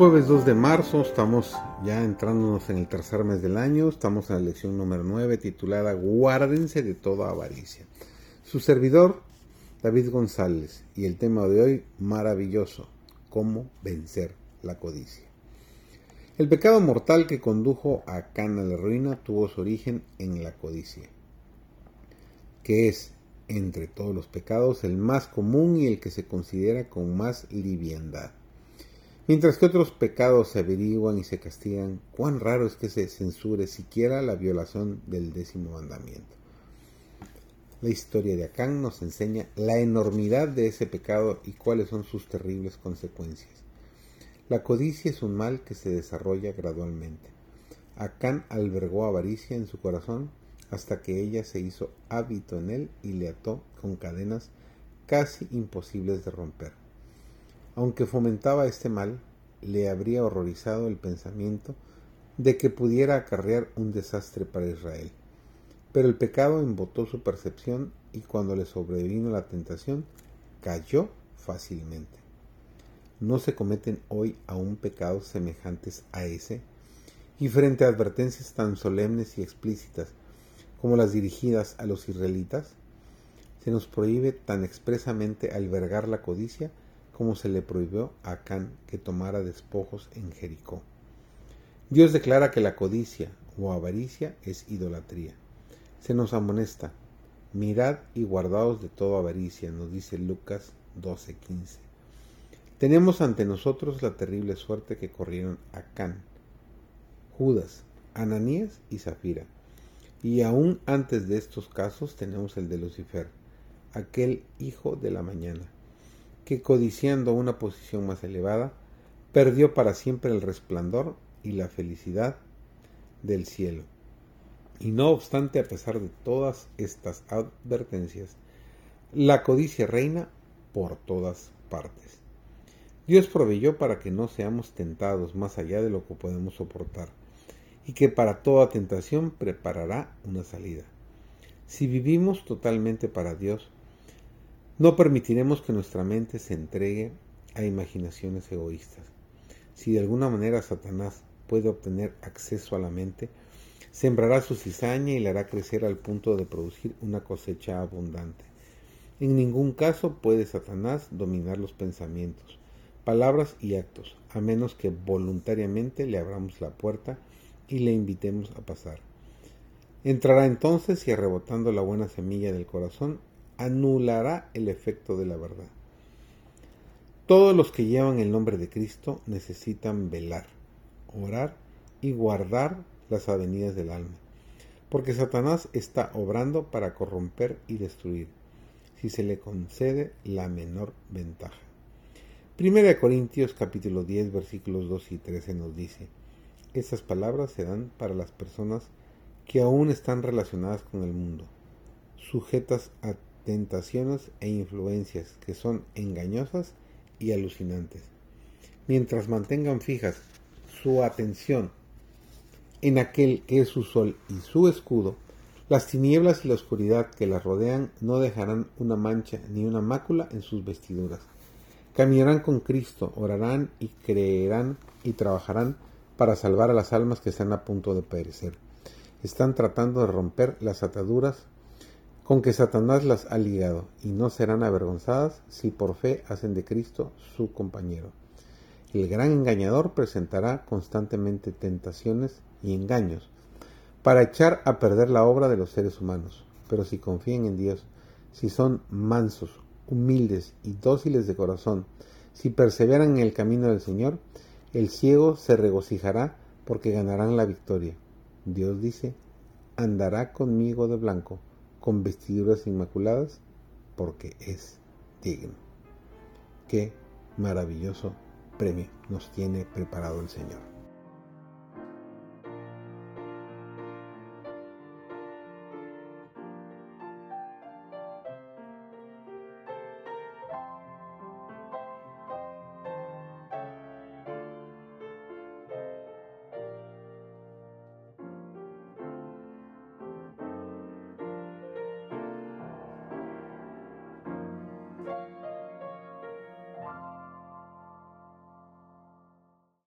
Jueves 2 de marzo, estamos ya entrándonos en el tercer mes del año, estamos en la lección número 9 titulada Guárdense de toda avaricia. Su servidor, David González, y el tema de hoy, maravilloso, cómo vencer la codicia. El pecado mortal que condujo a Cana a la ruina tuvo su origen en la codicia, que es, entre todos los pecados, el más común y el que se considera con más liviandad. Mientras que otros pecados se averiguan y se castigan, cuán raro es que se censure siquiera la violación del décimo mandamiento. La historia de Acán nos enseña la enormidad de ese pecado y cuáles son sus terribles consecuencias. La codicia es un mal que se desarrolla gradualmente. Acán albergó avaricia en su corazón hasta que ella se hizo hábito en él y le ató con cadenas casi imposibles de romper. Aunque fomentaba este mal, le habría horrorizado el pensamiento de que pudiera acarrear un desastre para Israel. Pero el pecado embotó su percepción y cuando le sobrevino la tentación, cayó fácilmente. ¿No se cometen hoy aún pecados semejantes a ese? Y frente a advertencias tan solemnes y explícitas como las dirigidas a los israelitas, se nos prohíbe tan expresamente albergar la codicia como se le prohibió a Acán que tomara despojos en Jericó. Dios declara que la codicia o avaricia es idolatría. Se nos amonesta, mirad y guardaos de toda avaricia, nos dice Lucas 12:15. Tenemos ante nosotros la terrible suerte que corrieron Acán, Judas, Ananías y Zafira. Y aún antes de estos casos tenemos el de Lucifer, aquel hijo de la mañana que codiciando una posición más elevada, perdió para siempre el resplandor y la felicidad del cielo. Y no obstante, a pesar de todas estas advertencias, la codicia reina por todas partes. Dios proveyó para que no seamos tentados más allá de lo que podemos soportar, y que para toda tentación preparará una salida. Si vivimos totalmente para Dios, no permitiremos que nuestra mente se entregue a imaginaciones egoístas. Si de alguna manera Satanás puede obtener acceso a la mente, sembrará su cizaña y la hará crecer al punto de producir una cosecha abundante. En ningún caso puede Satanás dominar los pensamientos, palabras y actos, a menos que voluntariamente le abramos la puerta y le invitemos a pasar. Entrará entonces y arrebotando la buena semilla del corazón, anulará el efecto de la verdad. Todos los que llevan el nombre de Cristo necesitan velar, orar y guardar las avenidas del alma, porque Satanás está obrando para corromper y destruir, si se le concede la menor ventaja. Primera Corintios capítulo 10 versículos 2 y 13 nos dice, estas palabras se dan para las personas que aún están relacionadas con el mundo, sujetas a tentaciones e influencias que son engañosas y alucinantes. Mientras mantengan fijas su atención en aquel que es su sol y su escudo, las tinieblas y la oscuridad que las rodean no dejarán una mancha ni una mácula en sus vestiduras. Caminarán con Cristo, orarán y creerán y trabajarán para salvar a las almas que están a punto de perecer. Están tratando de romper las ataduras con que Satanás las ha ligado, y no serán avergonzadas si por fe hacen de Cristo su compañero. El gran engañador presentará constantemente tentaciones y engaños para echar a perder la obra de los seres humanos, pero si confían en Dios, si son mansos, humildes y dóciles de corazón, si perseveran en el camino del Señor, el ciego se regocijará porque ganarán la victoria. Dios dice, andará conmigo de blanco con vestiduras inmaculadas, porque es digno. Qué maravilloso premio nos tiene preparado el Señor.